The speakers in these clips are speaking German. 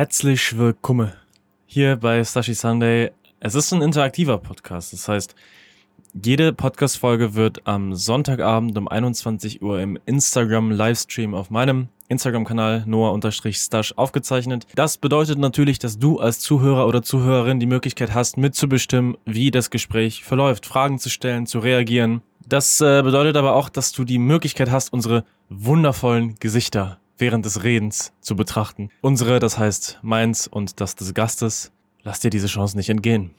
Herzlich willkommen hier bei Sashi Sunday. Es ist ein interaktiver Podcast. Das heißt, jede Podcast-Folge wird am Sonntagabend um 21 Uhr im Instagram-Livestream auf meinem Instagram-Kanal noah-stash aufgezeichnet. Das bedeutet natürlich, dass du als Zuhörer oder Zuhörerin die Möglichkeit hast, mitzubestimmen, wie das Gespräch verläuft, Fragen zu stellen, zu reagieren. Das äh, bedeutet aber auch, dass du die Möglichkeit hast, unsere wundervollen Gesichter während des Redens zu betrachten. Unsere, das heißt meins und das des Gastes. Lass dir diese Chance nicht entgehen.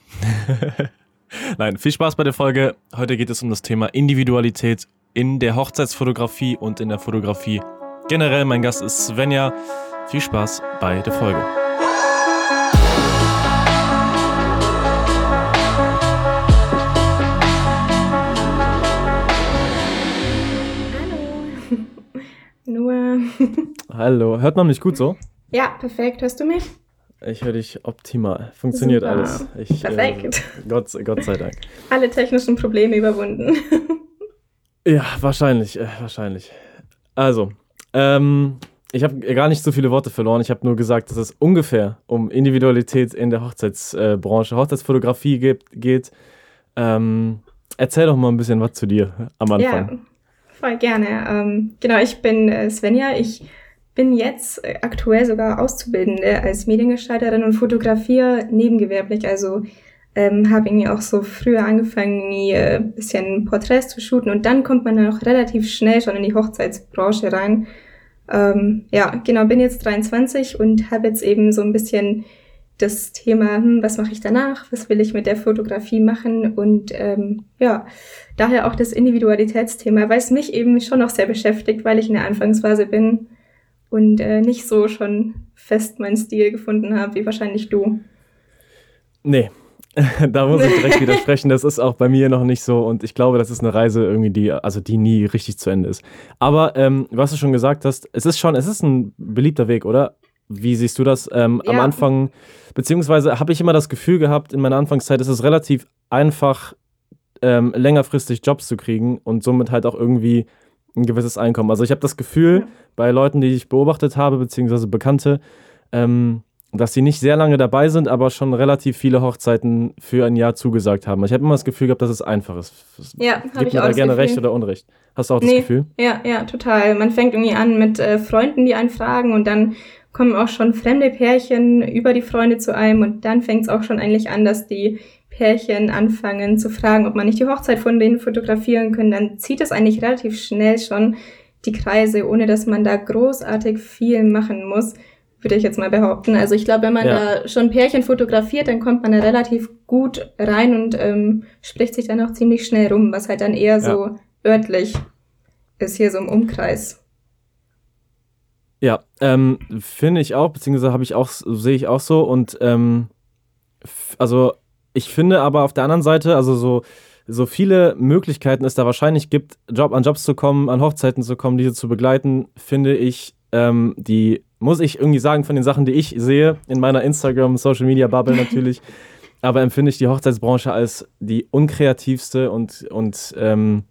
Nein, viel Spaß bei der Folge. Heute geht es um das Thema Individualität in der Hochzeitsfotografie und in der Fotografie. Generell, mein Gast ist Svenja. Viel Spaß bei der Folge. Nur. Hallo, hört man mich gut so? Ja, perfekt. Hörst du mich? Ich höre dich optimal. Funktioniert Super. alles. Ich, Perfekt. Äh, Gott, Gott sei Dank. Alle technischen Probleme überwunden. Ja, wahrscheinlich, äh, wahrscheinlich. Also, ähm, ich habe gar nicht so viele Worte verloren. Ich habe nur gesagt, dass es ungefähr um Individualität in der Hochzeitsbranche, Hochzeitsfotografie geht. geht. Ähm, erzähl doch mal ein bisschen was zu dir am Anfang. Voll gerne. Ähm, genau, ich bin äh, Svenja. Ich bin jetzt äh, aktuell sogar Auszubildende als Mediengestalterin und fotografiere nebengewerblich. Also ähm, habe irgendwie auch so früher angefangen, ein äh, bisschen Porträts zu shooten und dann kommt man dann auch relativ schnell schon in die Hochzeitsbranche rein. Ähm, ja, genau, bin jetzt 23 und habe jetzt eben so ein bisschen das Thema, hm, was mache ich danach, was will ich mit der Fotografie machen und ähm, ja, daher auch das Individualitätsthema, weil es mich eben schon noch sehr beschäftigt, weil ich in der Anfangsphase bin und äh, nicht so schon fest meinen Stil gefunden habe, wie wahrscheinlich du. Nee, da muss ich direkt widersprechen. Das ist auch bei mir noch nicht so und ich glaube, das ist eine Reise irgendwie, die, also die nie richtig zu Ende ist. Aber ähm, was du schon gesagt hast, es ist schon, es ist ein beliebter Weg, oder? Wie siehst du das ähm, am Ja. Anfang? Beziehungsweise habe ich immer das Gefühl gehabt, in meiner Anfangszeit ist es relativ einfach, ähm, längerfristig Jobs zu kriegen und somit halt auch irgendwie ein gewisses Einkommen. Also ich habe das Gefühl, Ja. bei Leuten, die ich beobachtet habe, beziehungsweise Bekannte, ähm, dass sie nicht sehr lange dabei sind, aber schon relativ viele Hochzeiten für ein Jahr zugesagt haben. Ich habe immer das Gefühl gehabt, dass es einfach ist. Ja, habe ich mir auch da das gerne Gefühl. recht oder Unrecht. Hast du auch das Nee. Gefühl? Ja, ja, total. Man fängt irgendwie an mit äh, Freunden, die einen fragen und dann kommen auch schon fremde Pärchen über die Freunde zu einem und dann fängt es auch schon eigentlich an, dass die Pärchen anfangen zu fragen, ob man nicht die Hochzeit von denen fotografieren können. Dann zieht es eigentlich relativ schnell schon die Kreise, ohne dass man da großartig viel machen muss, würde ich jetzt mal behaupten. Also ich glaube, wenn man Ja. da schon Pärchen fotografiert, dann kommt man da relativ gut rein und ähm, spricht sich dann auch ziemlich schnell rum, was halt dann eher so örtlich ist hier so im Umkreis. Ja, ähm, finde ich auch, beziehungsweise habe ich auch, sehe ich auch so. Und ähm, also ich finde aber auf der anderen Seite, also so, so viele Möglichkeiten es da wahrscheinlich gibt, Job, an Jobs zu kommen, an Hochzeiten zu kommen, diese zu begleiten, finde ich, ähm, die, muss ich irgendwie sagen, von den Sachen, die ich sehe, in meiner Instagram, Social Media Bubble natürlich, aber empfinde ich die Hochzeitsbranche als die unkreativste und, und ähm,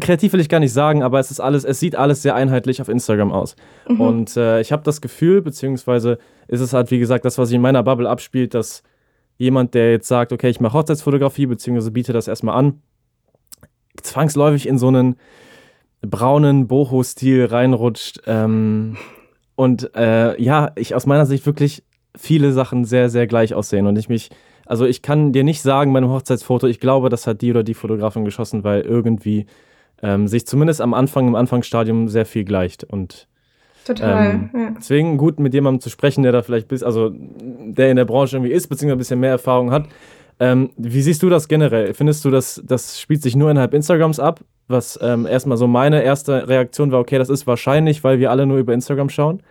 kreativ will ich gar nicht sagen, aber es ist alles, es sieht alles sehr einheitlich auf Instagram aus. Mhm. Und äh, ich habe das Gefühl, beziehungsweise ist es halt, wie gesagt, das, was sich in meiner Bubble abspielt, dass jemand, der jetzt sagt, okay, ich mache Hochzeitsfotografie, beziehungsweise biete das erstmal an, zwangsläufig in so einen braunen Boho-Stil reinrutscht. Ähm, und äh, ja, ich aus meiner Sicht wirklich viele Sachen sehr, sehr gleich aussehen. Und ich mich, also ich kann dir nicht sagen, bei einem Hochzeitsfoto, ich glaube, das hat die oder die Fotografin geschossen, weil irgendwie ähm, sich zumindest am Anfang, im Anfangsstadium sehr viel gleicht. Und Total. ähm, ja. Deswegen gut, mit jemandem zu sprechen, der da vielleicht bis, also der in der Branche irgendwie ist, beziehungsweise ein bisschen mehr Erfahrung hat. Ähm, wie siehst du das generell? Findest du, dass das spielt sich nur innerhalb Instagrams ab? Was ähm, erstmal so meine erste Reaktion war, okay, das ist wahrscheinlich, weil wir alle nur über Instagram schauen.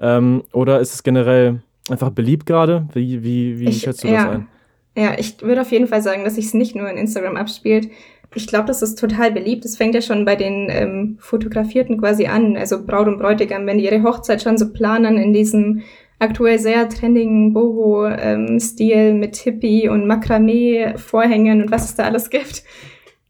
Ähm, oder ist es generell einfach beliebt gerade? Wie, wie, wie Ich- schätzt du das ja. ein? Ja, ich würde auf jeden Fall sagen, dass sich es nicht nur in Instagram abspielt. Ich glaube, das ist total beliebt. Es fängt ja schon bei den ähm, Fotografierten quasi an. Also Braut und Bräutigam, wenn die ihre Hochzeit schon so planen in diesem aktuell sehr trendigen Boho-Stil mit Hippie und Makramee-Vorhängen und was es da alles gibt,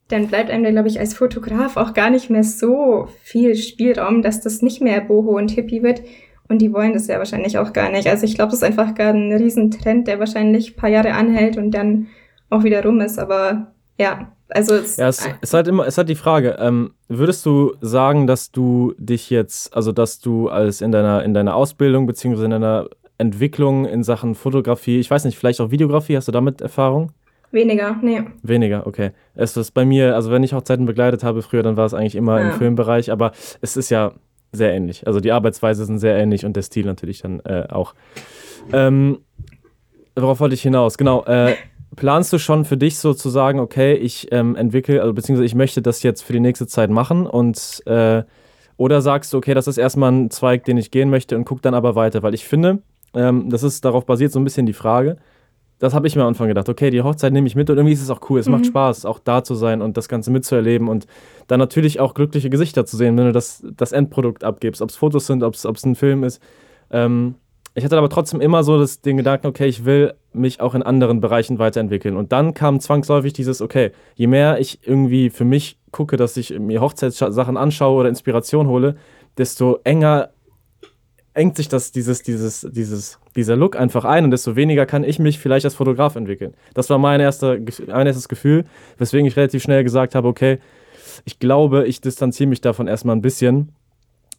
dann bleibt einem da, glaube ich, als Fotograf auch gar nicht mehr so viel Spielraum, dass das nicht mehr Boho und Hippie wird. Und die wollen das ja wahrscheinlich auch gar nicht. Also ich glaube, das ist einfach gar ein Riesentrend, der wahrscheinlich ein paar Jahre anhält und dann auch wieder rum ist. Aber ja, also es, ja, es, es hat immer, es hat die Frage, ähm, würdest du sagen, dass du dich jetzt, also dass du als in deiner, in deiner Ausbildung beziehungsweise in deiner Entwicklung in Sachen Fotografie, ich weiß nicht, vielleicht auch Videografie, hast du damit Erfahrung? Weniger, nee. Weniger, okay. Es ist bei mir, also wenn ich Hochzeiten begleitet habe früher, dann war es eigentlich immer ja. im Filmbereich, aber es ist ja sehr ähnlich. Also die Arbeitsweise sind sehr ähnlich und der Stil natürlich dann äh, auch. Ähm, worauf wollte ich hinaus? Genau. Äh, planst du schon für dich so zu sagen, okay, ich ähm, entwickle, also beziehungsweise ich möchte das jetzt für die nächste Zeit machen und äh, oder sagst du, okay, das ist erstmal ein Zweig, den ich gehen möchte und guck dann aber weiter, weil ich finde, ähm, das ist darauf basiert so ein bisschen die Frage. Das habe ich mir am Anfang gedacht. Okay, die Hochzeit nehme ich mit und irgendwie ist es auch cool. Es mhm. macht Spaß, auch da zu sein und das Ganze mitzuerleben und dann natürlich auch glückliche Gesichter zu sehen, wenn du das, das Endprodukt abgibst, ob es Fotos sind, ob es ein Film ist. Ähm, ich hatte aber trotzdem immer so das, den Gedanken, okay, ich will mich auch in anderen Bereichen weiterentwickeln. Und dann kam zwangsläufig dieses, okay, je mehr ich irgendwie für mich gucke, dass ich mir Hochzeitssachen anschaue oder Inspiration hole, desto enger engt sich das, dieses, dieses, dieses, dieser Look einfach ein und desto weniger kann ich mich vielleicht als Fotograf entwickeln. Das war mein, erster, mein erstes Gefühl, weswegen ich relativ schnell gesagt habe, okay, ich glaube, ich distanziere mich davon erstmal ein bisschen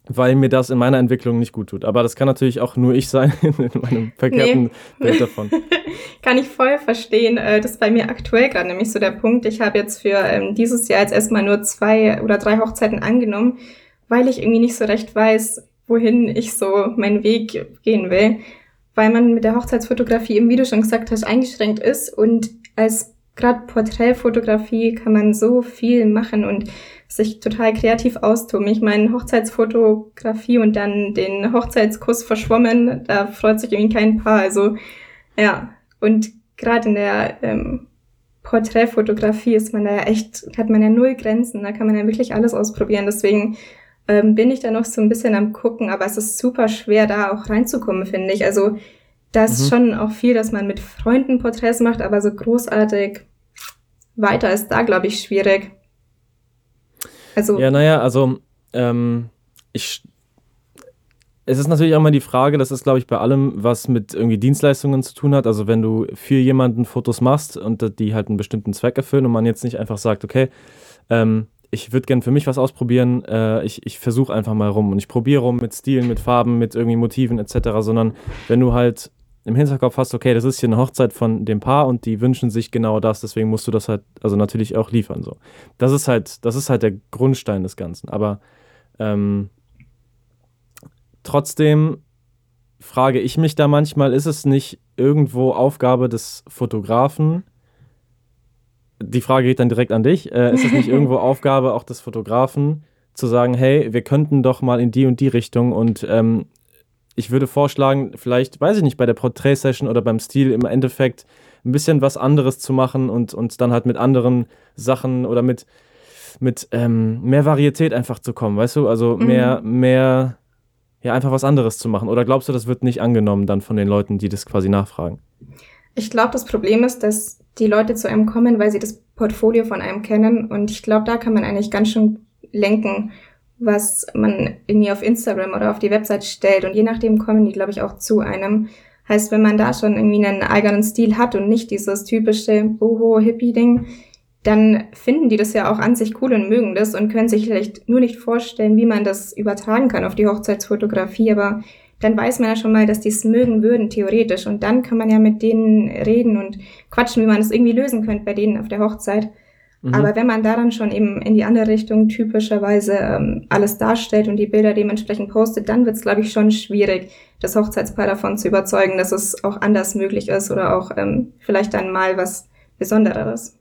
weil mir das in meiner Entwicklung nicht gut tut. Aber das kann natürlich auch nur ich sein in meinem verkehrten nee. Bild davon. kann ich voll verstehen. Äh, das ist bei mir aktuell gerade nämlich so der Punkt. Ich habe jetzt für ähm, dieses Jahr jetzt erstmal nur zwei oder drei Hochzeiten angenommen, weil ich irgendwie nicht so recht weiß, wohin ich so meinen Weg gehen will. Weil man mit der Hochzeitsfotografie, eben wie du schon gesagt hast, eingeschränkt ist und als gerade Porträtfotografie kann man so viel machen und sich total kreativ austoben. Ich meine, Hochzeitsfotografie und dann den Hochzeitskuss verschwommen, da freut sich irgendwie kein Paar. Also ja, und gerade in der ähm, Porträtfotografie ist man da ja echt, hat man ja null Grenzen, da kann man ja wirklich alles ausprobieren. Deswegen ähm, bin ich da noch so ein bisschen am gucken, aber es ist super schwer, da auch reinzukommen, finde ich. Also da ist mhm. schon auch viel, dass man mit Freunden Porträts macht, aber so großartig weiter ist da, glaube ich, schwierig. Also ja, naja, also ähm, ich. Es ist natürlich auch mal die Frage, das ist, glaube ich, bei allem, was mit irgendwie Dienstleistungen zu tun hat. Also wenn du für jemanden Fotos machst und die halt einen bestimmten Zweck erfüllen und man jetzt nicht einfach sagt, okay, ähm, ich würde gerne für mich was ausprobieren, äh, ich, ich versuche einfach mal rum und ich probiere rum mit Stilen, mit Farben, mit irgendwie Motiven etc., sondern wenn du halt im Hinterkopf hast, okay, das ist hier eine Hochzeit von dem Paar und die wünschen sich genau das, deswegen musst du das halt, also natürlich auch liefern. So. Das ist halt, das ist halt der Grundstein des Ganzen. Aber ähm, trotzdem frage ich mich da manchmal, ist es nicht irgendwo Aufgabe des Fotografen? Die Frage geht dann direkt an dich. Äh, ist es nicht irgendwo Aufgabe auch des Fotografen, zu sagen, hey, wir könnten doch mal in die und die Richtung und ähm, ich würde vorschlagen, vielleicht, weiß ich nicht, bei der Portrait-Session oder beim Stil im Endeffekt ein bisschen was anderes zu machen und, und dann halt mit anderen Sachen oder mit, mit ähm, mehr Varietät einfach zu kommen, weißt du? Also mhm. mehr, mehr, ja, einfach was anderes zu machen. Oder glaubst du, das wird nicht angenommen dann von den Leuten, die das quasi nachfragen? Ich glaube, das Problem ist, dass die Leute zu einem kommen, weil sie das Portfolio von einem kennen. Und ich glaube, da kann man eigentlich ganz schön lenken was man irgendwie auf Instagram oder auf die Website stellt. Und je nachdem kommen die, glaube ich, auch zu einem. Heißt, wenn man da schon irgendwie einen eigenen Stil hat und nicht dieses typische Boho-Hippie-Ding, dann finden die das ja auch an sich cool und mögen das und können sich vielleicht nur nicht vorstellen, wie man das übertragen kann auf die Hochzeitsfotografie. Aber dann weiß man ja schon mal, dass die es mögen würden, theoretisch. Und dann kann man ja mit denen reden und quatschen, wie man das irgendwie lösen könnte bei denen auf der Hochzeit. Mhm. Aber wenn man da dann schon eben in die andere Richtung typischerweise ähm, alles darstellt und die Bilder dementsprechend postet, dann wird es, glaube ich, schon schwierig, das Hochzeitspaar davon zu überzeugen, dass es auch anders möglich ist oder auch ähm, vielleicht dann mal was Besondereres.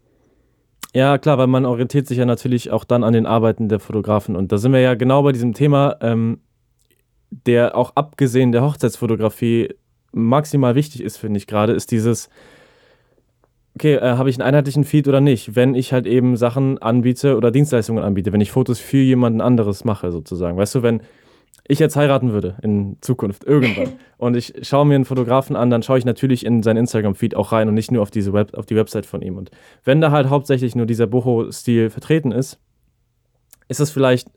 Ja, klar, weil man orientiert sich ja natürlich auch dann an den Arbeiten der Fotografen. Und da sind wir ja genau bei diesem Thema, ähm, der auch abgesehen der Hochzeitsfotografie maximal wichtig ist, finde ich gerade, ist dieses, okay, äh, habe ich einen einheitlichen Feed oder nicht, wenn ich halt eben Sachen anbiete oder Dienstleistungen anbiete, wenn ich Fotos für jemanden anderes mache, sozusagen. Weißt du, wenn ich jetzt heiraten würde in Zukunft, irgendwann, und ich schaue mir einen Fotografen an, dann schaue ich natürlich in seinen Instagram-Feed auch rein und nicht nur auf diese Web, auf die Website von ihm. Und wenn da halt hauptsächlich nur dieser Boho-Stil vertreten ist, ist es vielleicht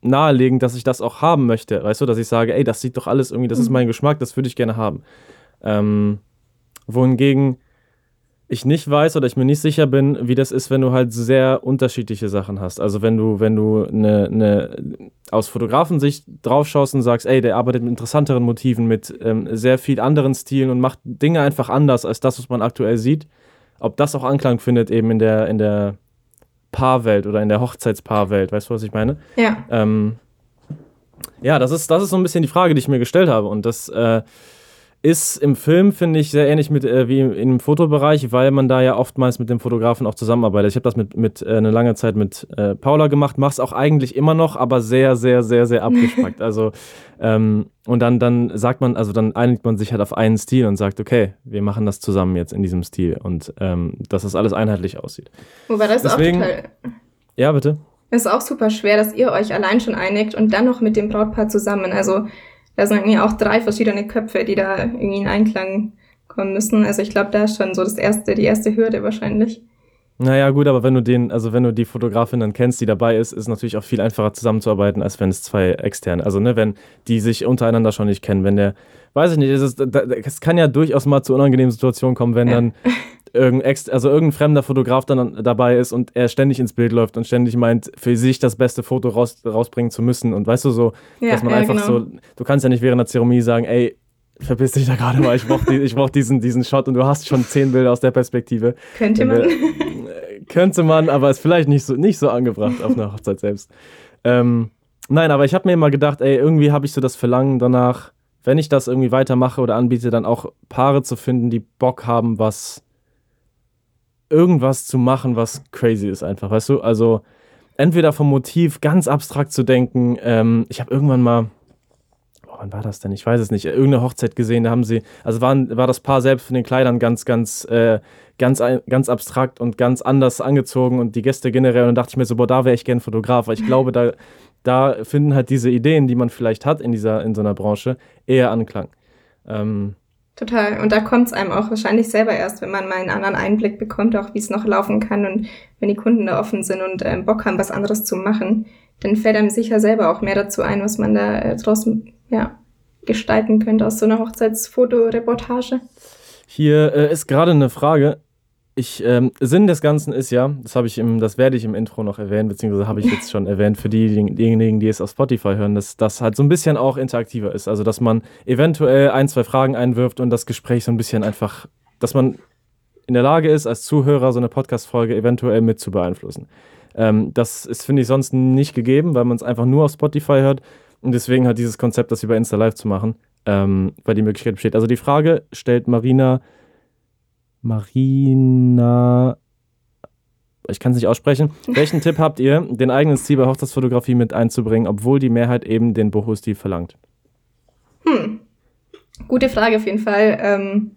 naheliegend, dass ich das auch haben möchte. Weißt du, dass ich sage, ey, das sieht doch alles irgendwie, das ist mhm. mein Geschmack, das würde ich gerne haben. Ähm, wohingegen ich nicht weiß oder ich mir nicht sicher bin, wie das ist, wenn du halt sehr unterschiedliche Sachen hast. Also wenn du, wenn du eine, eine aus Fotografensicht draufschaust und sagst, ey, der arbeitet mit interessanteren Motiven, mit ähm, sehr viel anderen Stilen und macht Dinge einfach anders als das, was man aktuell sieht, ob das auch Anklang findet eben in der, in der Paarwelt oder in der Hochzeitspaarwelt, weißt du, was ich meine? Ja. Ähm, ja, das ist, das ist so ein bisschen die Frage, die ich mir gestellt habe. Und das äh, ist im Film, finde ich, sehr ähnlich mit, äh, wie im, Fotobereich, weil man da ja oftmals mit dem Fotografen auch zusammenarbeitet. Ich habe das mit, mit äh, eine lange Zeit mit äh, Paula gemacht, mache es auch eigentlich immer noch, aber sehr, sehr, sehr, sehr abgespackt. also, ähm, und dann, dann sagt man, also dann einigt man sich halt auf einen Stil und sagt, okay, wir machen das zusammen jetzt in diesem Stil und ähm, dass das alles einheitlich aussieht. Wobei das Deswegen, auch total. Ja, bitte. Es ist auch super schwer, dass ihr euch allein schon einigt und dann noch mit dem Brautpaar zusammen. Also da sind irgendwie auch drei verschiedene Köpfe, die da irgendwie in Einklang kommen müssen. Also ich glaube, da ist schon so das erste, die erste Hürde wahrscheinlich. Naja, gut, aber wenn du den, also wenn du die Fotografin dann kennst, die dabei ist, ist es natürlich auch viel einfacher zusammenzuarbeiten, als wenn es zwei externe, also ne, wenn die sich untereinander schon nicht kennen, wenn der, weiß ich nicht, es, ist, es kann ja durchaus mal zu unangenehmen Situationen kommen, wenn dann irgendein, also irgendein fremder Fotograf dann dabei ist und er ständig ins Bild läuft und ständig meint, für sich das beste Foto raus, rausbringen zu müssen. Und weißt du so, ja, dass man ja, einfach genau. so, du kannst ja nicht während der Zeremonie sagen, ey, verpiss dich da gerade mal, ich brauch, die, ich brauch diesen, diesen Shot und du hast schon zehn Bilder aus der Perspektive. Könnte man. könnte man, aber ist vielleicht nicht so, nicht so angebracht auf einer Hochzeit selbst. Ähm, nein, aber ich habe mir immer gedacht, ey, irgendwie habe ich so das Verlangen danach, wenn ich das irgendwie weitermache oder anbiete, dann auch Paare zu finden, die Bock haben, was irgendwas zu machen, was crazy ist einfach, weißt du? Also entweder vom Motiv ganz abstrakt zu denken. Ähm, ich habe irgendwann mal, wann war das denn? Ich weiß es nicht. Irgendeine Hochzeit gesehen, da haben sie, also waren, war das Paar selbst von den Kleidern ganz, ganz, äh, ganz, ganz abstrakt und ganz anders angezogen und die Gäste generell. Und dann dachte ich mir so, boah, da wäre ich gern Fotograf, weil ich glaube, da, da finden halt diese Ideen, die man vielleicht hat in dieser, in so einer Branche, eher Anklang. Ähm, Total. Und da kommt es einem auch wahrscheinlich selber erst, wenn man mal einen anderen Einblick bekommt, auch wie es noch laufen kann und wenn die Kunden da offen sind und ähm, Bock haben, was anderes zu machen, dann fällt einem sicher selber auch mehr dazu ein, was man da äh, draußen ja, gestalten könnte aus so einer Hochzeitsfotoreportage. Hier äh, ist gerade eine Frage. Ich, ähm, Sinn des Ganzen ist ja, das habe ich im, das werde ich im Intro noch erwähnen, beziehungsweise habe ich jetzt schon erwähnt für die, diejenigen, die es auf Spotify hören, dass das halt so ein bisschen auch interaktiver ist. Also dass man eventuell ein, zwei Fragen einwirft und das Gespräch so ein bisschen einfach, dass man in der Lage ist, als Zuhörer so eine Podcast-Folge eventuell mit zu beeinflussen. Ähm, das ist, finde ich, sonst nicht gegeben, weil man es einfach nur auf Spotify hört. Und deswegen hat dieses Konzept, das über Insta Live zu machen, ähm, weil die Möglichkeit besteht. Also die Frage stellt Marina Marina. Ich kann es nicht aussprechen. Welchen Tipp habt ihr, den eigenen Stil bei Hochzeitsfotografie mit einzubringen, obwohl die Mehrheit eben den Boho-Stil verlangt? Hm. Gute Frage auf jeden Fall. Ähm,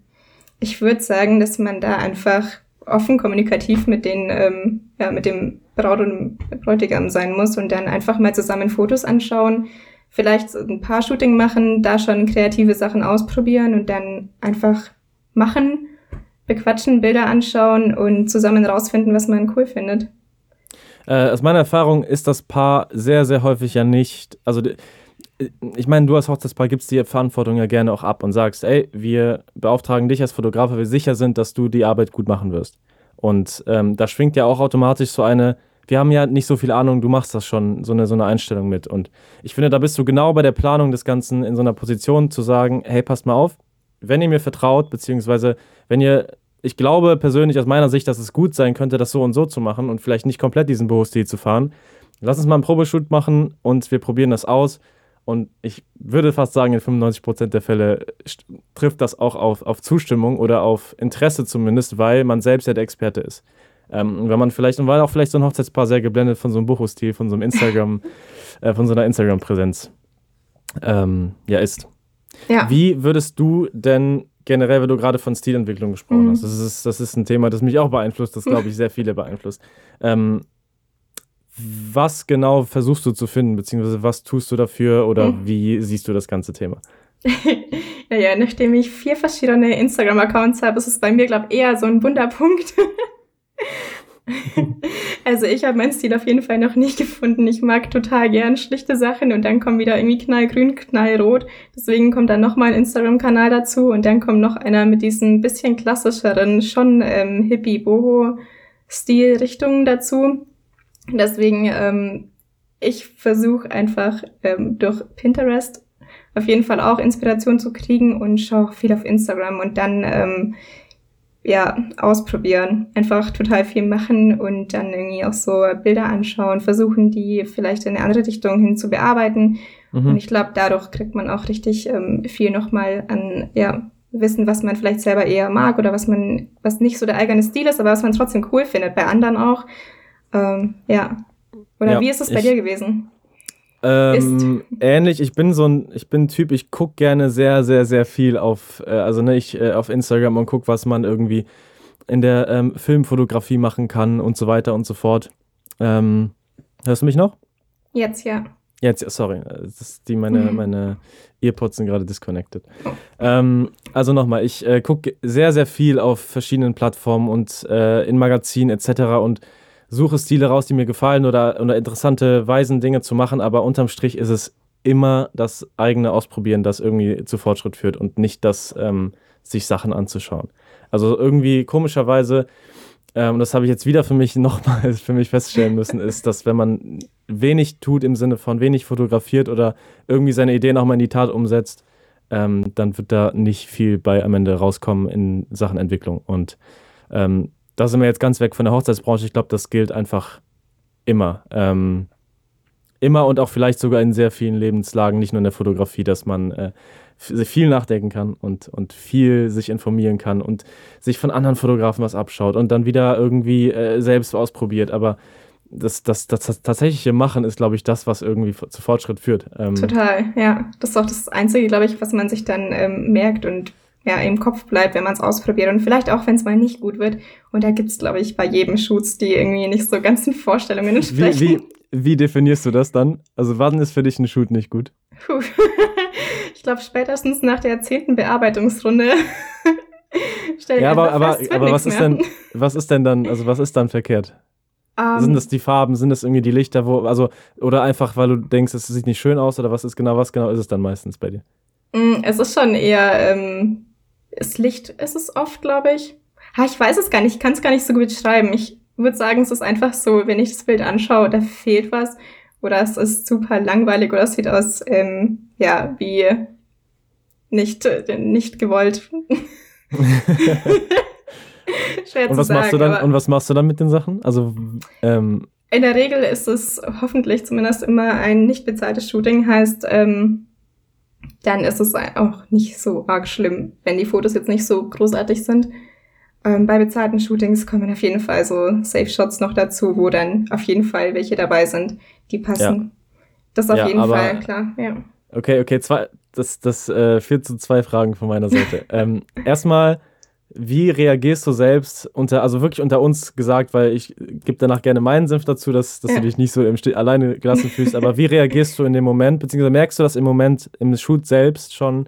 ich würde sagen, dass man da einfach offen kommunikativ mit den, ähm, ja, mit dem Braut und Bräutigam sein muss und dann einfach mal zusammen Fotos anschauen, vielleicht ein paar Shooting machen, da schon kreative Sachen ausprobieren und dann einfach machen bequatschen, Bilder anschauen und zusammen rausfinden, was man cool findet. Äh, aus meiner Erfahrung ist das Paar sehr, sehr häufig ja nicht, also ich meine, du als Hochzeitspaar gibst die Verantwortung ja gerne auch ab und sagst, ey, wir beauftragen dich als Fotograf, weil wir sicher sind, dass du die Arbeit gut machen wirst. Und ähm, da schwingt ja auch automatisch so eine, wir haben ja nicht so viel Ahnung, du machst das schon, so eine, so eine Einstellung mit. Und ich finde, da bist du genau bei der Planung des Ganzen in so einer Position zu sagen, hey, passt mal auf, wenn ihr mir vertraut, beziehungsweise wenn ihr, ich glaube persönlich aus meiner Sicht, dass es gut sein könnte, das so und so zu machen und vielleicht nicht komplett diesen Büro-Stil zu fahren, lass uns mal einen Probeshoot machen und wir probieren das aus. Und ich würde fast sagen, in 95% der Fälle trifft das auch auf, auf Zustimmung oder auf Interesse zumindest, weil man selbst ja der Experte ist. Ähm, wenn man vielleicht, und weil auch vielleicht so ein Hochzeitspaar sehr geblendet von so einem Bucho-Stil, von so einem Instagram, äh, von so einer Instagram-Präsenz ähm, ja ist. Ja. Wie würdest du denn generell, wenn du gerade von Stilentwicklung gesprochen mhm. hast, das ist, das ist ein Thema, das mich auch beeinflusst, das glaube ich sehr viele beeinflusst. Ähm, was genau versuchst du zu finden, beziehungsweise was tust du dafür oder mhm. wie siehst du das ganze Thema? naja, nachdem ich vier verschiedene Instagram-Accounts habe, ist es bei mir, glaube ich, eher so ein Wunderpunkt. also ich habe meinen Stil auf jeden Fall noch nicht gefunden. Ich mag total gern schlichte Sachen und dann kommt wieder irgendwie knallgrün, knallrot. Deswegen kommt dann noch mal ein Instagram-Kanal dazu und dann kommt noch einer mit diesen bisschen klassischeren, schon ähm, Hippie-Boho-Stil-Richtungen dazu. Deswegen, ähm, ich versuche einfach ähm, durch Pinterest auf jeden Fall auch Inspiration zu kriegen und schaue viel auf Instagram und dann ähm, ja, ausprobieren. Einfach total viel machen und dann irgendwie auch so Bilder anschauen, versuchen, die vielleicht in eine andere Richtung hin zu bearbeiten. Mhm. Und ich glaube, dadurch kriegt man auch richtig ähm, viel nochmal an, ja, Wissen, was man vielleicht selber eher mag oder was man, was nicht so der eigene Stil ist, aber was man trotzdem cool findet, bei anderen auch. Ähm, ja. Oder ja, wie ist es bei dir gewesen? Ähm, ähnlich, ich bin so ein, ich bin ein Typ, ich gucke gerne sehr, sehr, sehr viel auf, äh, also ne, ich äh, auf Instagram und gucke, was man irgendwie in der ähm, Filmfotografie machen kann und so weiter und so fort. Ähm, hörst du mich noch? Jetzt, ja. Jetzt, sorry, das ist die meine, mhm. meine Earpods sind gerade disconnected. Ähm, also nochmal, ich äh, gucke sehr, sehr viel auf verschiedenen Plattformen und äh, in Magazinen etc. und suche Stile raus, die mir gefallen oder, oder interessante Weisen, Dinge zu machen, aber unterm Strich ist es immer das eigene Ausprobieren, das irgendwie zu Fortschritt führt und nicht das, ähm, sich Sachen anzuschauen. Also irgendwie komischerweise, ähm, das habe ich jetzt wieder für mich nochmal für mich feststellen müssen, ist, dass wenn man wenig tut im Sinne von wenig fotografiert oder irgendwie seine Ideen auch mal in die Tat umsetzt, ähm, dann wird da nicht viel bei am Ende rauskommen in Sachen Entwicklung. Und ähm, da sind wir jetzt ganz weg von der Hochzeitsbranche. Ich glaube, das gilt einfach immer. Ähm, immer und auch vielleicht sogar in sehr vielen Lebenslagen, nicht nur in der Fotografie, dass man äh, viel nachdenken kann und, und viel sich informieren kann und sich von anderen Fotografen was abschaut und dann wieder irgendwie äh, selbst ausprobiert. Aber das, das, das, das tatsächliche Machen ist, glaube ich, das, was irgendwie zu Fortschritt führt. Ähm, Total, ja. Das ist auch das Einzige, glaube ich, was man sich dann ähm, merkt und ja, im Kopf bleibt, wenn man es ausprobiert und vielleicht auch, wenn es mal nicht gut wird. Und da gibt's glaube ich, bei jedem Shoots, die irgendwie nicht so ganzen Vorstellungen entsprechen. Wie, wie, wie definierst du das dann? Also wann ist für dich ein Shoot nicht gut? Puh. ich glaube, spätestens nach der zehnten Bearbeitungsrunde. ja, aber, aber, fest, aber was ist denn, was ist denn dann, also was ist dann verkehrt? Um, sind das die Farben, sind das irgendwie die Lichter, wo, also, oder einfach, weil du denkst, es sieht nicht schön aus, oder was ist genau, was genau ist es dann meistens bei dir? Mm, es ist schon eher ähm, das Licht ist es oft, glaube ich. Ha, ich weiß es gar nicht, ich kann es gar nicht so gut beschreiben. Ich würde sagen, es ist einfach so, wenn ich das Bild anschaue, da fehlt was. Oder es ist super langweilig oder es sieht aus, ähm, ja, wie nicht, äh, nicht gewollt. Schwer und was sagen, machst du dann und was machst du dann mit den Sachen? Also ähm in der Regel ist es hoffentlich zumindest immer ein nicht bezahltes Shooting, heißt ähm, dann ist es auch nicht so arg schlimm, wenn die Fotos jetzt nicht so großartig sind. Ähm, bei bezahlten Shootings kommen auf jeden Fall so Safe Shots noch dazu, wo dann auf jeden Fall welche dabei sind, die passen. Ja. Das auf ja, jeden Fall, klar, ja. Okay, okay, zwei, das, das äh, führt zu zwei Fragen von meiner Seite. ähm, erstmal, wie reagierst du selbst unter, also wirklich unter uns gesagt, weil ich gebe danach gerne meinen Senf dazu, dass, dass ja. du dich nicht so im Stich alleine gelassen fühlst, aber wie reagierst du in dem Moment, beziehungsweise merkst du das im Moment im Shoot selbst schon,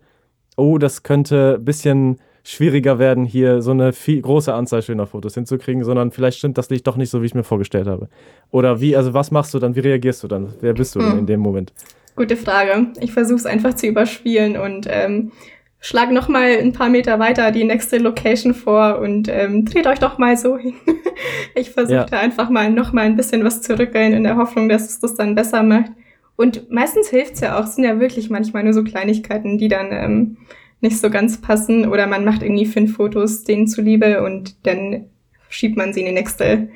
oh, das könnte ein bisschen schwieriger werden, hier so eine viel, große Anzahl schöner Fotos hinzukriegen, sondern vielleicht stimmt das Licht doch nicht so, wie ich mir vorgestellt habe. Oder wie, also was machst du dann, wie reagierst du dann? Wer bist du hm. denn in dem Moment? Gute Frage. Ich versuche es einfach zu überspielen und ähm, schlag noch mal ein paar Meter weiter die nächste Location vor und ähm, dreht euch doch mal so hin. ich versuche ja. da einfach mal noch mal ein bisschen was zu rückeln in der Hoffnung, dass es das dann besser macht. Und meistens hilft's ja auch. Es sind ja wirklich manchmal nur so Kleinigkeiten, die dann ähm, nicht so ganz passen. Oder man macht irgendwie fünf Fotos denen zuliebe und dann schiebt man sie in die nächste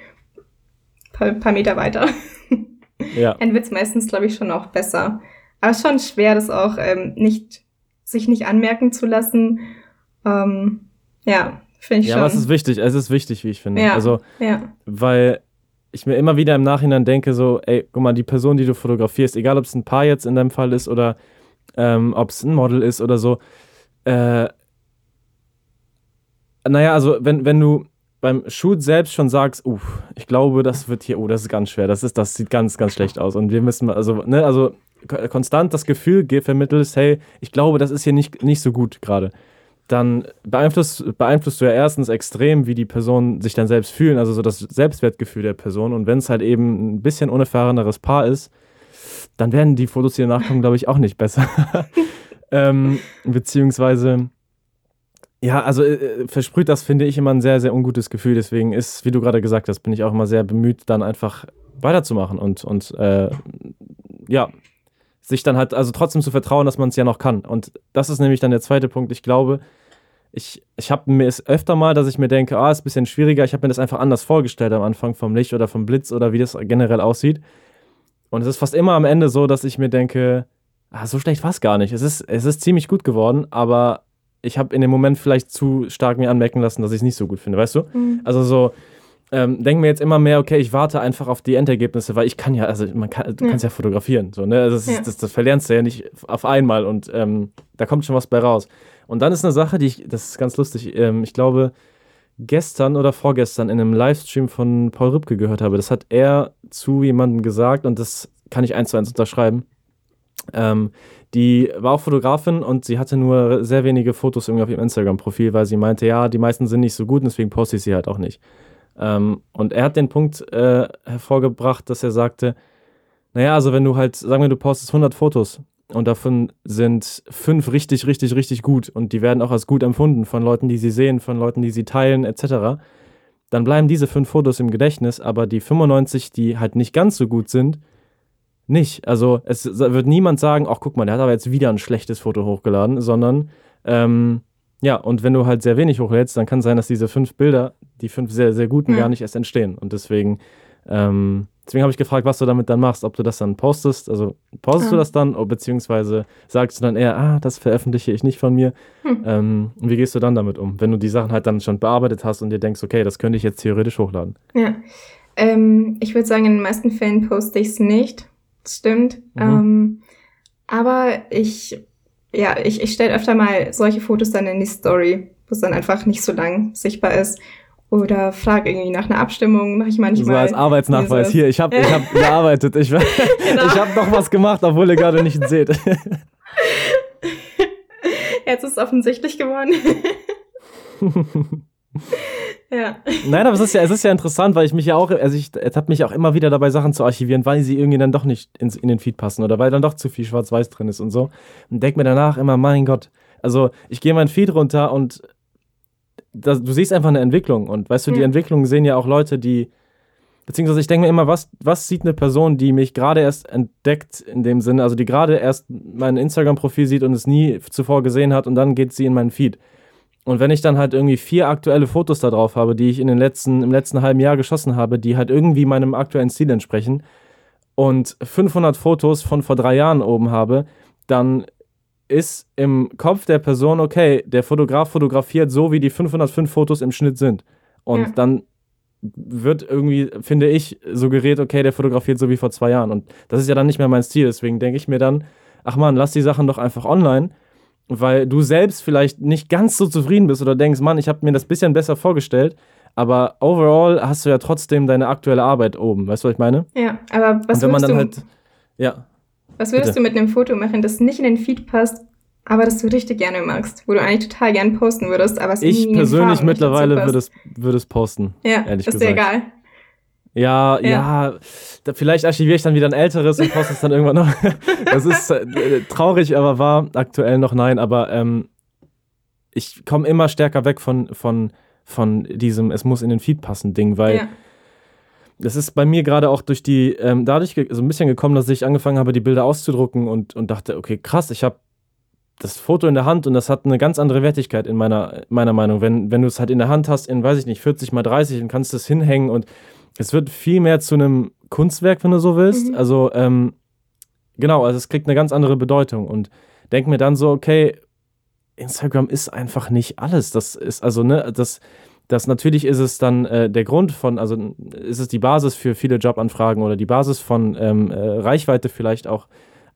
paar, paar Meter weiter. ja. Dann wird's meistens, glaube ich, schon auch besser. Aber es ist schon schwer, das auch ähm, nicht sich nicht anmerken zu lassen. Ähm, ja, finde ich ja, schon. Ja, aber es ist wichtig, es ist wichtig, wie ich finde. Ja, also, ja. weil ich mir immer wieder im Nachhinein denke, so, ey, guck mal, die Person, die du fotografierst, egal ob es ein Paar jetzt in deinem Fall ist oder ähm, ob es ein Model ist oder so, äh, naja, also wenn, wenn du beim Shoot selbst schon sagst, uh, ich glaube, das wird hier, oh, das ist ganz schwer, das ist, das sieht ganz, ganz schlecht aus und wir müssen, also, ne, also konstant das Gefühl vermittelst, hey, ich glaube, das ist hier nicht, nicht so gut gerade, dann beeinflusst, beeinflusst du ja erstens extrem, wie die Personen sich dann selbst fühlen, also so das Selbstwertgefühl der Person. Und wenn es halt eben ein bisschen unerfahreneres Paar ist, dann werden die Fotos, die danach kommen, glaube ich, auch nicht besser. ähm, beziehungsweise, ja, also äh, versprüht das, finde ich, immer ein sehr, sehr ungutes Gefühl. Deswegen ist, wie du gerade gesagt hast, bin ich auch immer sehr bemüht, dann einfach weiterzumachen und, und äh, ja, sich dann halt, also trotzdem zu vertrauen, dass man es ja noch kann. Und das ist nämlich dann der zweite Punkt. Ich glaube, ich, ich habe mir es öfter mal, dass ich mir denke, ah, ist ein bisschen schwieriger. Ich habe mir das einfach anders vorgestellt am Anfang vom Licht oder vom Blitz oder wie das generell aussieht. Und es ist fast immer am Ende so, dass ich mir denke, ah, so schlecht war es gar nicht. Es ist, es ist ziemlich gut geworden, aber ich habe in dem Moment vielleicht zu stark mir anmerken lassen, dass ich es nicht so gut finde, weißt du? Mhm. Also so, ähm, denke mir jetzt immer mehr, okay, ich warte einfach auf die Endergebnisse, weil ich kann ja, also man kann, du ja. kannst ja fotografieren, so, ne? Also das, ja. das, das, verlernst du ja nicht auf einmal und ähm, da kommt schon was bei raus. Und dann ist eine Sache, die ich, das ist ganz lustig, ähm, ich glaube, gestern oder vorgestern in einem Livestream von Paul Rübke gehört habe. Das hat er zu jemandem gesagt und das kann ich eins zu eins unterschreiben. Ähm, die war auch Fotografin und sie hatte nur sehr wenige Fotos irgendwie auf ihrem Instagram-Profil, weil sie meinte, ja, die meisten sind nicht so gut und deswegen poste ich sie halt auch nicht. Ähm, und er hat den Punkt äh, hervorgebracht, dass er sagte, naja, also wenn du halt, sagen wir, du postest 100 Fotos und davon sind fünf richtig, richtig, richtig gut und die werden auch als gut empfunden von Leuten, die sie sehen, von Leuten, die sie teilen, etc., dann bleiben diese fünf Fotos im Gedächtnis, aber die 95, die halt nicht ganz so gut sind, nicht. Also es wird niemand sagen, ach guck mal, der hat aber jetzt wieder ein schlechtes Foto hochgeladen, sondern ähm, ja, und wenn du halt sehr wenig hochlädst, dann kann es sein, dass diese fünf Bilder, die fünf sehr, sehr guten, ja. gar nicht erst entstehen. Und deswegen, ähm, deswegen habe ich gefragt, was du damit dann machst, ob du das dann postest. Also postest ja. du das dann, beziehungsweise sagst du dann eher, ah, das veröffentliche ich nicht von mir. Hm. Ähm, und wie gehst du dann damit um, wenn du die Sachen halt dann schon bearbeitet hast und dir denkst, okay, das könnte ich jetzt theoretisch hochladen? Ja. Ähm, ich würde sagen, in den meisten Fällen poste ich es nicht. Das stimmt. Mhm. Ähm, aber ich ja, ich, ich stelle öfter mal solche Fotos dann in die Story, wo es dann einfach nicht so lang sichtbar ist. Oder frage irgendwie nach einer Abstimmung, mache ich manchmal. So als Arbeitsnachweis. Hier, ich habe ich hab gearbeitet. Ich, genau. ich habe noch was gemacht, obwohl ihr gerade nicht seht. Jetzt ist es offensichtlich geworden. Ja. Nein, aber es ist ja, es ist ja interessant, weil ich mich ja auch, also ich habe mich auch immer wieder dabei, Sachen zu archivieren, weil sie irgendwie dann doch nicht ins, in den Feed passen oder weil dann doch zu viel Schwarz-Weiß drin ist und so. Und denke mir danach immer, mein Gott, also ich gehe meinen Feed runter und das, du siehst einfach eine Entwicklung. Und weißt du, ja. die Entwicklung sehen ja auch Leute, die, beziehungsweise ich denke mir immer, was, was sieht eine Person, die mich gerade erst entdeckt in dem Sinne, also die gerade erst mein Instagram-Profil sieht und es nie zuvor gesehen hat und dann geht sie in meinen Feed. Und wenn ich dann halt irgendwie vier aktuelle Fotos da drauf habe, die ich in den letzten, im letzten halben Jahr geschossen habe, die halt irgendwie meinem aktuellen Stil entsprechen und 500 Fotos von vor drei Jahren oben habe, dann ist im Kopf der Person, okay, der Fotograf fotografiert so, wie die 505 Fotos im Schnitt sind. Und ja. dann wird irgendwie, finde ich, suggeriert, okay, der fotografiert so wie vor zwei Jahren. Und das ist ja dann nicht mehr mein Stil. Deswegen denke ich mir dann, ach man, lass die Sachen doch einfach online weil du selbst vielleicht nicht ganz so zufrieden bist oder denkst, Mann, ich habe mir das bisschen besser vorgestellt, aber overall hast du ja trotzdem deine aktuelle Arbeit oben. Weißt du, was ich meine? Ja, aber was Und wenn man dann du, halt, ja. Was würdest bitte. du mit einem Foto machen, das nicht in den Feed passt, aber das du richtig gerne magst, wo du eigentlich total gerne posten würdest, aber es Ich persönlich mittlerweile würde es, würde es posten. Ja, ehrlich ist gesagt. dir egal. Ja, ja, ja, da, vielleicht archiviere ich dann wieder ein älteres und poste es dann irgendwann noch. das ist äh, traurig, aber war aktuell noch nein. Aber ähm, ich komme immer stärker weg von, von, von diesem Es muss in den Feed passen Ding, weil ja. das ist bei mir gerade auch durch die, ähm, dadurch so ein bisschen gekommen, dass ich angefangen habe, die Bilder auszudrucken und, und dachte, okay, krass, ich habe das Foto in der Hand und das hat eine ganz andere Wertigkeit in meiner, meiner Meinung. Wenn, wenn du es halt in der Hand hast, in, weiß ich nicht, 40 mal 30 und kannst es hinhängen und es wird viel mehr zu einem Kunstwerk, wenn du so willst. Mhm. Also, ähm, genau, also es kriegt eine ganz andere Bedeutung. Und denk mir dann so, okay, Instagram ist einfach nicht alles. Das ist, also, ne, das, das natürlich ist es dann äh, der Grund von, also ist es die Basis für viele Jobanfragen oder die Basis von ähm, äh, Reichweite vielleicht auch.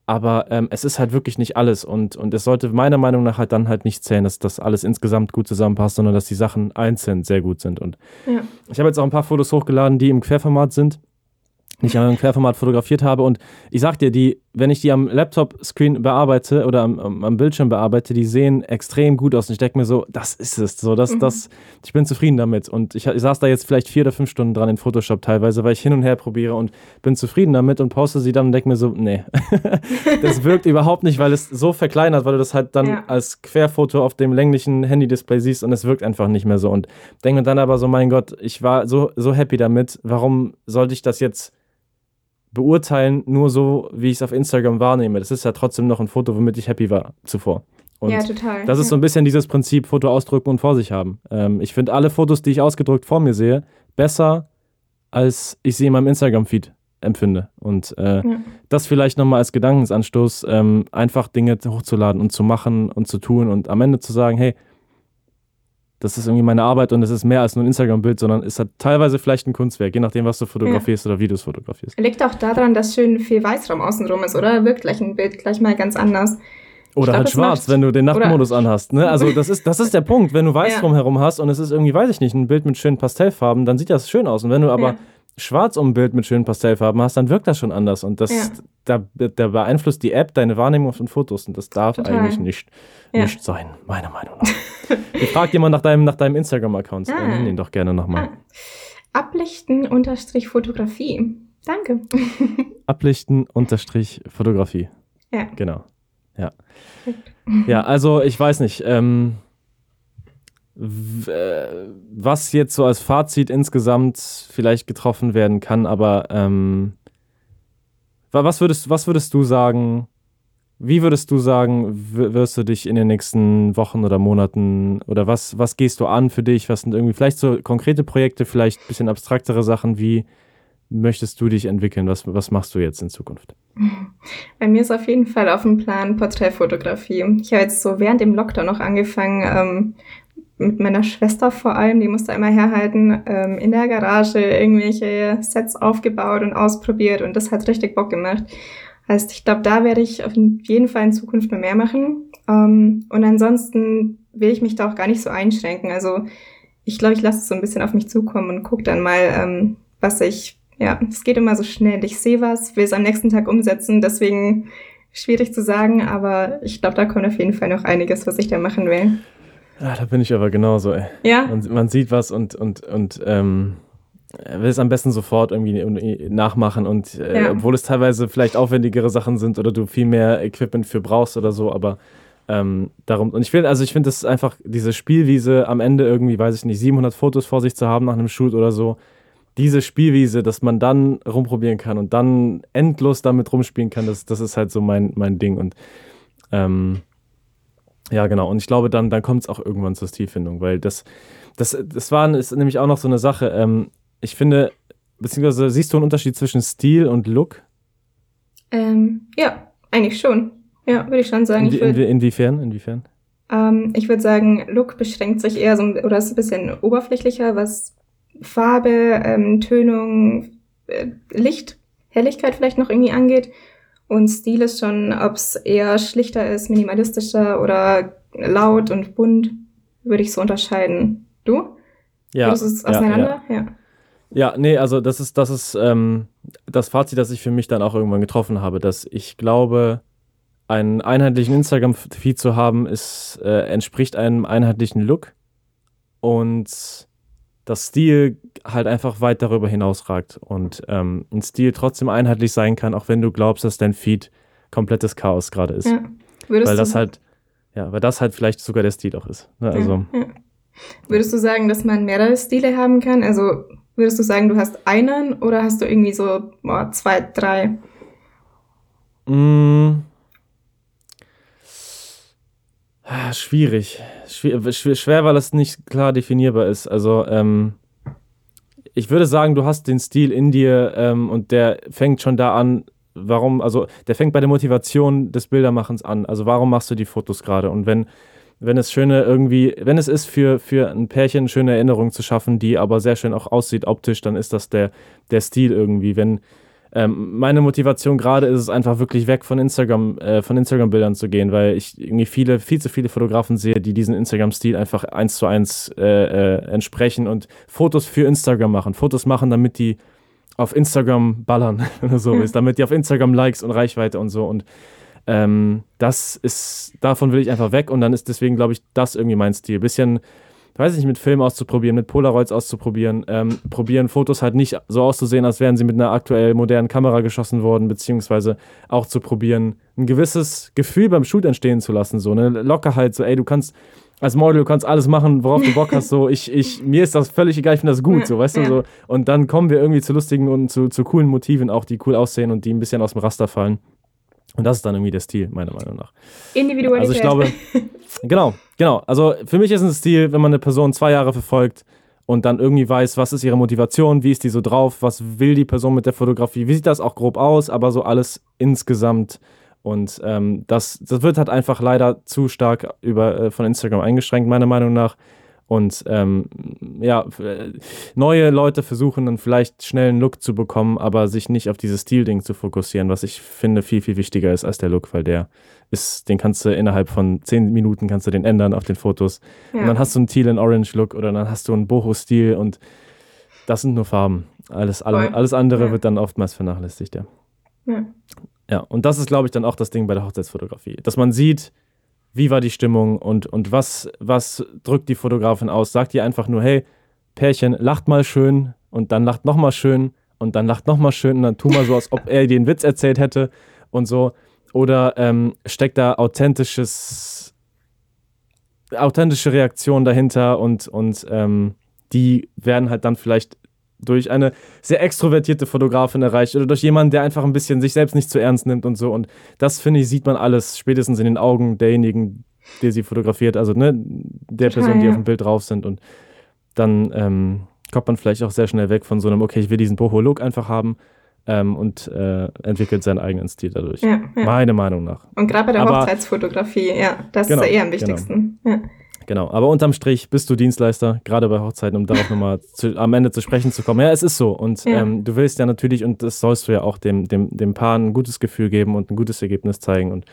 Aber ähm, es ist halt wirklich nicht alles und, und es sollte meiner Meinung nach halt dann halt nicht zählen, dass das alles insgesamt gut zusammenpasst, sondern dass die Sachen einzeln sehr gut sind. Und ja. ich habe jetzt auch ein paar Fotos hochgeladen, die im Querformat sind. Die ich am Querformat fotografiert habe. Und ich sag dir, die, wenn ich die am Laptop-Screen bearbeite oder am, am, Bildschirm bearbeite, die sehen extrem gut aus. Und ich denke mir so, das ist es. So, das, mhm. das, ich bin zufrieden damit. Und ich, ich saß da jetzt vielleicht vier oder fünf Stunden dran in Photoshop teilweise, weil ich hin und her probiere und bin zufrieden damit und poste sie dann und denke mir so, nee, das wirkt überhaupt nicht, weil es so verkleinert, weil du das halt dann ja. als Querfoto auf dem länglichen Handy-Display siehst und es wirkt einfach nicht mehr so. Und denke mir dann aber so, mein Gott, ich war so, so happy damit. Warum sollte ich das jetzt beurteilen nur so, wie ich es auf Instagram wahrnehme. Das ist ja trotzdem noch ein Foto, womit ich happy war zuvor. Und ja, total. Das ist so ein bisschen dieses Prinzip Foto ausdrücken und vor sich haben. Ähm, ich finde alle Fotos, die ich ausgedrückt vor mir sehe, besser, als ich sie in meinem Instagram-Feed empfinde. Und äh, ja. das vielleicht nochmal als Gedankensanstoß, ähm, einfach Dinge hochzuladen und zu machen und zu tun und am Ende zu sagen, hey, das ist irgendwie meine Arbeit und es ist mehr als nur ein Instagram-Bild, sondern ist halt teilweise vielleicht ein Kunstwerk, je nachdem, was du fotografierst ja. oder Videos fotografierst. Liegt auch daran, dass schön viel Weißraum außenrum ist, oder? Wirkt gleich ein Bild gleich mal ganz anders. Oder glaub, halt schwarz, macht, wenn du den Nachtmodus anhast. Ne? Also das ist, das ist der Punkt. Wenn du weiß ja. drumherum hast und es ist irgendwie, weiß ich nicht, ein Bild mit schönen Pastellfarben, dann sieht das schön aus. Und wenn du aber ja schwarz um ein Bild mit schönen Pastellfarben hast, dann wirkt das schon anders. Und das ja. da, da beeinflusst die App deine Wahrnehmung von Fotos. Und das darf Total. eigentlich nicht, ja. nicht sein, meiner Meinung nach. ich frage jemand nach deinem, nach deinem Instagram-Account. Ah. Nenn den doch gerne nochmal. Ah. Ablichten unterstrich Fotografie. Danke. Ablichten unterstrich Fotografie. Ja. Genau. Ja. Ja, also ich weiß nicht. Ähm, äh, was jetzt so als Fazit insgesamt vielleicht getroffen werden kann, aber ähm, was, würdest, was würdest du sagen, wie würdest du sagen, wirst du dich in den nächsten Wochen oder Monaten oder was, was gehst du an für dich? Was sind irgendwie vielleicht so konkrete Projekte, vielleicht ein bisschen abstraktere Sachen? Wie möchtest du dich entwickeln? Was, was machst du jetzt in Zukunft? Bei mir ist auf jeden Fall auf dem Plan Porträtfotografie. Ich habe jetzt so während dem Lockdown noch angefangen, ähm, mit meiner Schwester vor allem, die musste immer herhalten, ähm, in der Garage irgendwelche Sets aufgebaut und ausprobiert und das hat richtig Bock gemacht. Heißt, ich glaube, da werde ich auf jeden Fall in Zukunft mehr machen. Ähm, und ansonsten will ich mich da auch gar nicht so einschränken. Also ich glaube, ich lasse es so ein bisschen auf mich zukommen und gucke dann mal, ähm, was ich, ja, es geht immer so schnell. Ich sehe was, will es am nächsten Tag umsetzen, deswegen schwierig zu sagen, aber ich glaube, da kommt auf jeden Fall noch einiges, was ich da machen will. Ja, da bin ich aber genauso, ey. Ja. Man, man sieht was und, und, und ähm, will es am besten sofort irgendwie nachmachen und äh, ja. obwohl es teilweise vielleicht aufwendigere Sachen sind oder du viel mehr Equipment für brauchst oder so, aber ähm, darum, und ich will, also ich finde das einfach, diese Spielwiese am Ende irgendwie, weiß ich nicht, 700 Fotos vor sich zu haben nach einem Shoot oder so, diese Spielwiese, dass man dann rumprobieren kann und dann endlos damit rumspielen kann, das, das ist halt so mein, mein Ding und ähm, ja, genau. Und ich glaube, dann, dann kommt es auch irgendwann zur Stilfindung, weil das, das, das war ist nämlich auch noch so eine Sache. Ähm, ich finde, beziehungsweise siehst du einen Unterschied zwischen Stil und Look? Ähm, ja, eigentlich schon. Ja, würde ich schon sagen. In, würd, inwiefern? Inwiefern? Ähm, ich würde sagen, Look beschränkt sich eher so, oder ist ein bisschen oberflächlicher, was Farbe, ähm, Tönung, äh, Licht, Helligkeit vielleicht noch irgendwie angeht. Und Stil ist schon, ob es eher schlichter ist, minimalistischer oder laut und bunt, würde ich so unterscheiden. Du? Ja. Würdest es auseinander? Ja, ja. ja. Ja, nee, also das ist, das ist ähm, das Fazit, das ich für mich dann auch irgendwann getroffen habe, dass ich glaube, einen einheitlichen Instagram-Feed zu haben, ist, äh, entspricht einem einheitlichen Look. Und das Stil halt einfach weit darüber hinausragt und ähm, ein Stil trotzdem einheitlich sein kann, auch wenn du glaubst, dass dein Feed komplettes Chaos gerade ist. Ja. weil das halt, ja, weil das halt vielleicht sogar der Stil auch ist. Ne? Also, ja, ja. Würdest du sagen, dass man mehrere Stile haben kann? Also würdest du sagen, du hast einen oder hast du irgendwie so boah, zwei, drei? Mm, Schwierig. Schwer, schwer, weil es nicht klar definierbar ist. Also, ähm, ich würde sagen, du hast den Stil in dir ähm, und der fängt schon da an, warum, also der fängt bei der Motivation des Bildermachens an. Also warum machst du die Fotos gerade? Und wenn, wenn es schöne irgendwie, wenn es ist für, für ein Pärchen schöne Erinnerungen zu schaffen, die aber sehr schön auch aussieht optisch, dann ist das der, der Stil irgendwie. Wenn, ähm, meine Motivation gerade ist es einfach wirklich weg von Instagram, äh, von Instagram-Bildern zu gehen, weil ich irgendwie viele, viel zu viele Fotografen sehe, die diesen Instagram-Stil einfach eins zu eins äh, äh, entsprechen und Fotos für Instagram machen. Fotos machen, damit die auf Instagram ballern oder so ist, damit die auf Instagram Likes und Reichweite und so. Und ähm, das ist, davon will ich einfach weg und dann ist deswegen, glaube ich, das irgendwie mein Stil. Bisschen, weiß ich nicht, mit Film auszuprobieren, mit Polaroids auszuprobieren, ähm, probieren Fotos halt nicht so auszusehen, als wären sie mit einer aktuell modernen Kamera geschossen worden, beziehungsweise auch zu probieren, ein gewisses Gefühl beim Shoot entstehen zu lassen, so eine Lockerheit, so ey, du kannst als Model, du kannst alles machen, worauf du Bock hast. So, ich, ich, mir ist das völlig egal, ich finde das gut, so, weißt du, so. Und dann kommen wir irgendwie zu lustigen und zu, zu coolen Motiven auch, die cool aussehen und die ein bisschen aus dem Raster fallen. Und das ist dann irgendwie der Stil, meiner Meinung nach. Individualität. Also ich glaube, genau, genau. Also für mich ist ein Stil, wenn man eine Person zwei Jahre verfolgt und dann irgendwie weiß, was ist ihre Motivation, wie ist die so drauf, was will die Person mit der Fotografie, wie sieht das auch grob aus, aber so alles insgesamt und ähm, das, das wird halt einfach leider zu stark über, äh, von Instagram eingeschränkt, meiner Meinung nach. Und ähm, ja, neue Leute versuchen dann vielleicht schnell einen Look zu bekommen, aber sich nicht auf dieses Stil-Ding zu fokussieren, was ich finde viel, viel wichtiger ist als der Look, weil der ist, den kannst du innerhalb von zehn Minuten kannst du den ändern auf den Fotos. Ja. Und dann hast du einen Teal and Orange Look oder dann hast du einen Boho-Stil und das sind nur Farben. Alles, alle, alles andere ja. wird dann oftmals vernachlässigt, ja. ja. Ja, und das ist, glaube ich, dann auch das Ding bei der Hochzeitsfotografie. Dass man sieht, wie war die Stimmung und, und was, was drückt die Fotografin aus. Sagt ihr einfach nur, hey, Pärchen, lacht mal schön und dann lacht nochmal schön und dann lacht nochmal schön und dann tu mal so, als ob er dir einen Witz erzählt hätte und so. Oder ähm, steckt da authentisches, authentische Reaktion dahinter und, und ähm, die werden halt dann vielleicht durch eine sehr extrovertierte Fotografin erreicht oder durch jemanden, der einfach ein bisschen sich selbst nicht zu ernst nimmt und so. Und das, finde ich, sieht man alles spätestens in den Augen derjenigen, der sie fotografiert, also ne, der Total, Person, die ja. auf dem Bild drauf sind. Und dann ähm, kommt man vielleicht auch sehr schnell weg von so einem, okay, ich will diesen Boho-Look einfach haben. Ähm, und äh, entwickelt seinen eigenen Stil dadurch. Ja, ja. Meine Meinung nach. Und gerade bei der Aber, Hochzeitsfotografie, ja, das genau, ist ja eher am genau. wichtigsten. Genau. Ja. Genau, aber unterm Strich bist du Dienstleister, gerade bei Hochzeiten, um darauf nochmal am Ende zu sprechen zu kommen. Ja, es ist so. Und ja. ähm, du willst ja natürlich, und das sollst du ja auch dem, dem, dem Paar ein gutes Gefühl geben und ein gutes Ergebnis zeigen. Und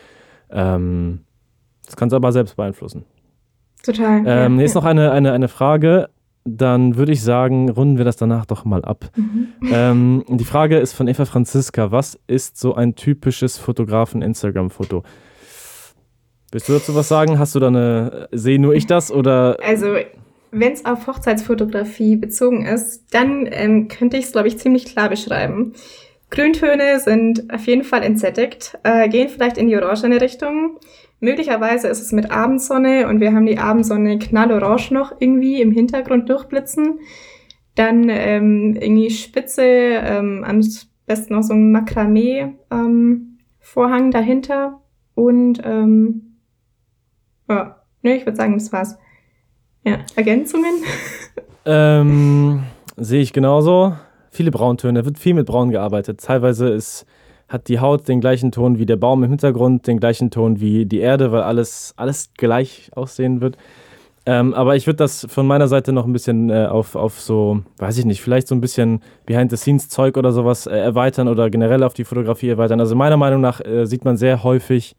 ähm, das kannst du aber selbst beeinflussen. Total. Ähm, ja, jetzt noch eine, eine, eine Frage. Dann würde ich sagen, runden wir das danach doch mal ab. Mhm. Ähm, die Frage ist von Eva Franziska. Was ist so ein typisches Fotografen-Instagram-Foto? Willst du dazu was sagen? Hast du da eine, sehe nur ich das oder? Also, wenn es auf Hochzeitsfotografie bezogen ist, dann ähm, könnte ich es, glaube ich, ziemlich klar beschreiben. Grüntöne sind auf jeden Fall entsättigt, äh, gehen vielleicht in die orangene Richtung. Möglicherweise ist es mit Abendsonne und wir haben die Abendsonne knallorange noch irgendwie im Hintergrund durchblitzen. Dann ähm, irgendwie Spitze, ähm, am besten noch so ein Makramee-Vorhang ähm, dahinter und ähm, ja, ne, ich würde sagen, das war's. Ja, Ergänzungen? Ähm, sehe ich genauso. Viele Brauntöne, wird viel mit Braun gearbeitet. Teilweise ist, hat die Haut den gleichen Ton wie der Baum im Hintergrund, den gleichen Ton wie die Erde, weil alles, alles gleich aussehen wird. Ähm, aber ich würde das von meiner Seite noch ein bisschen äh, auf, auf so, weiß ich nicht, vielleicht so ein bisschen Behind-the-Scenes-Zeug oder sowas äh, erweitern oder generell auf die Fotografie erweitern. Also meiner Meinung nach äh, sieht man sehr häufig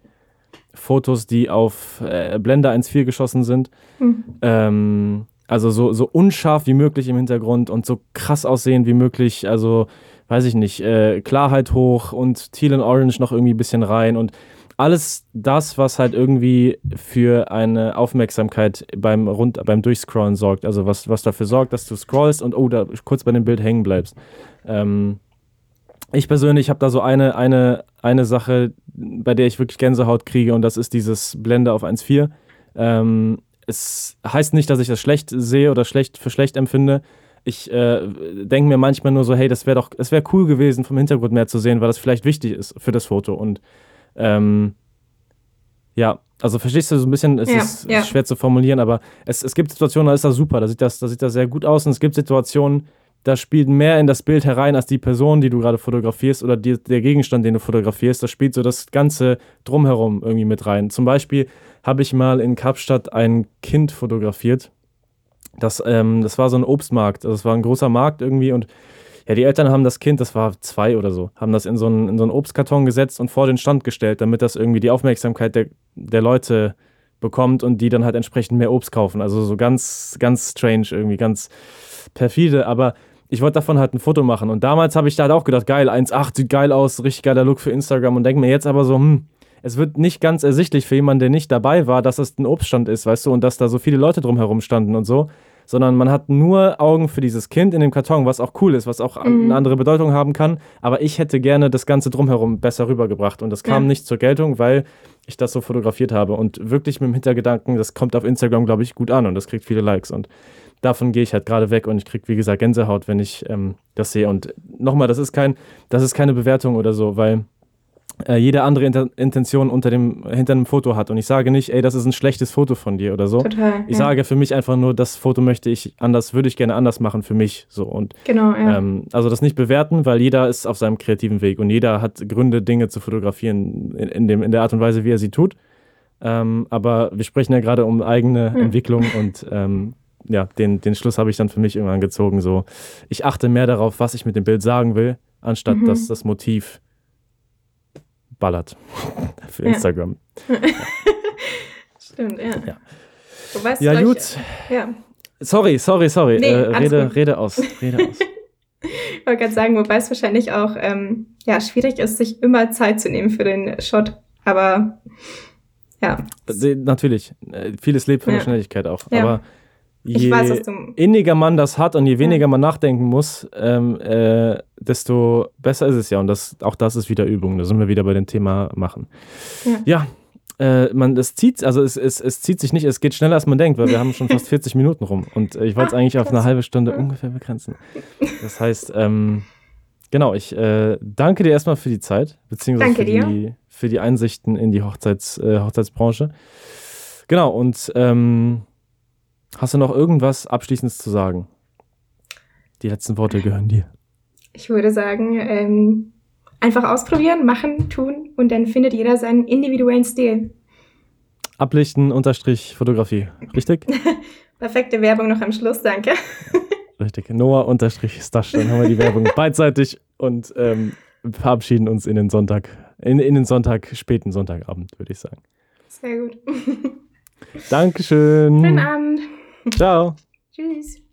Fotos, die auf äh, Blender 1.4 geschossen sind. Mhm. Ähm, also so, so unscharf wie möglich im Hintergrund und so krass aussehen wie möglich. Also, weiß ich nicht, äh, Klarheit hoch und Teal and Orange noch irgendwie ein bisschen rein und alles das, was halt irgendwie für eine Aufmerksamkeit beim, Rund beim Durchscrollen sorgt. Also was, was dafür sorgt, dass du scrollst und oh, da kurz bei dem Bild hängen bleibst. Ähm, ich persönlich habe da so eine, eine, eine Sache, bei der ich wirklich Gänsehaut kriege und das ist dieses Blende auf 1.4. Ähm, es heißt nicht, dass ich das schlecht sehe oder schlecht für schlecht empfinde. Ich äh, denke mir manchmal nur so, hey, das wäre doch, es wäre cool gewesen, vom Hintergrund mehr zu sehen, weil das vielleicht wichtig ist für das Foto. Und ähm, ja, also verstehst du so ein bisschen, es ja, ist ja. schwer zu formulieren, aber es, es gibt Situationen, da ist das super, da sieht das, da sieht das sehr gut aus und es gibt Situationen, das spielt mehr in das Bild herein als die Person, die du gerade fotografierst oder die, der Gegenstand, den du fotografierst. Das spielt so das ganze Drumherum irgendwie mit rein. Zum Beispiel habe ich mal in Kapstadt ein Kind fotografiert. Das, ähm, das war so ein Obstmarkt. Also das war ein großer Markt irgendwie und ja, die Eltern haben das Kind, das war zwei oder so, haben das in so einen, in so einen Obstkarton gesetzt und vor den Stand gestellt, damit das irgendwie die Aufmerksamkeit der, der Leute bekommt und die dann halt entsprechend mehr Obst kaufen. Also so ganz, ganz strange irgendwie, ganz perfide. Aber ich wollte davon halt ein Foto machen. Und damals habe ich da halt auch gedacht, geil, 1,8 sieht geil aus, richtig geiler Look für Instagram. Und denke mir jetzt aber so, hm, es wird nicht ganz ersichtlich für jemanden, der nicht dabei war, dass es ein Obststand ist, weißt du, und dass da so viele Leute drumherum standen und so. Sondern man hat nur Augen für dieses Kind in dem Karton, was auch cool ist, was auch Mhm. eine andere Bedeutung haben kann. Aber ich hätte gerne das Ganze drumherum besser rübergebracht. Und das kam Ja. nicht zur Geltung, weil ich das so fotografiert habe. Und wirklich mit dem Hintergedanken, das kommt auf Instagram, glaube ich, gut an und das kriegt viele Likes. Und davon gehe ich halt gerade weg und ich kriege, wie gesagt, Gänsehaut, wenn ich ähm, das sehe. Und nochmal, das ist kein, das ist keine Bewertung oder so, weil äh, jede andere Inter Intention unter dem, hinter einem Foto hat. Und ich sage nicht, ey, das ist ein schlechtes Foto von dir oder so. Total. Ich ja. sage für mich einfach nur, das Foto möchte ich anders, würde ich gerne anders machen für mich. So und Genau, ja. ähm, also das nicht bewerten, weil jeder ist auf seinem kreativen Weg und jeder hat Gründe, Dinge zu fotografieren in, in, dem, in der Art und Weise, wie er sie tut. Ähm, aber wir sprechen ja gerade um eigene Hm. Entwicklung und ähm, ja, den, den Schluss habe ich dann für mich irgendwann gezogen. So, ich achte mehr darauf, was ich mit dem Bild sagen will, anstatt Mhm. dass das Motiv ballert für Ja. Instagram. Stimmt, ja. Ja. Wobei es Ja, gut. Ja, Sorry, sorry, sorry. Nee, äh, rede, gut. rede aus. Rede aus. ich wollte gerade sagen, wobei es wahrscheinlich auch ähm, ja, schwierig ist, sich immer Zeit zu nehmen für den Shot. Aber ja, Äh, Natürlich. Äh, Vieles lebt von der Ja. Schnelligkeit auch. Ja. Aber ich je weiß, inniger man das hat und je weniger man nachdenken muss, ähm, äh, desto besser ist es ja. Und das, auch das ist wieder Übung. Da sind wir wieder bei dem Thema machen. Ja. Ja. Äh, man, das zieht, also es, es, es zieht sich nicht, es geht schneller als man denkt, weil wir haben schon fast 40 Minuten rum. Und äh, ich wollte es Ah, eigentlich auf eine halbe Stunde Ja. ungefähr begrenzen. Das heißt, ähm, genau, ich äh, danke dir erstmal für die Zeit, beziehungsweise für, die, für die Einsichten in die Hochzeits, äh, Hochzeitsbranche. Genau, und ähm, hast du noch irgendwas Abschließendes zu sagen? Die letzten Worte gehören dir. Ich würde sagen, ähm, einfach ausprobieren, machen, tun und dann findet jeder seinen individuellen Stil. Ablichten, Unterstrich, Fotografie. Richtig? Perfekte Werbung noch am Schluss, danke. Richtig. Noah, Unterstrich, Stash. Dann haben wir die Werbung beidseitig und ähm, verabschieden uns in den Sonntag, in, in den Sonntag, späten Sonntagabend, würde ich sagen. Sehr gut. Dankeschön. Schönen Abend. Ciao. Tschüss.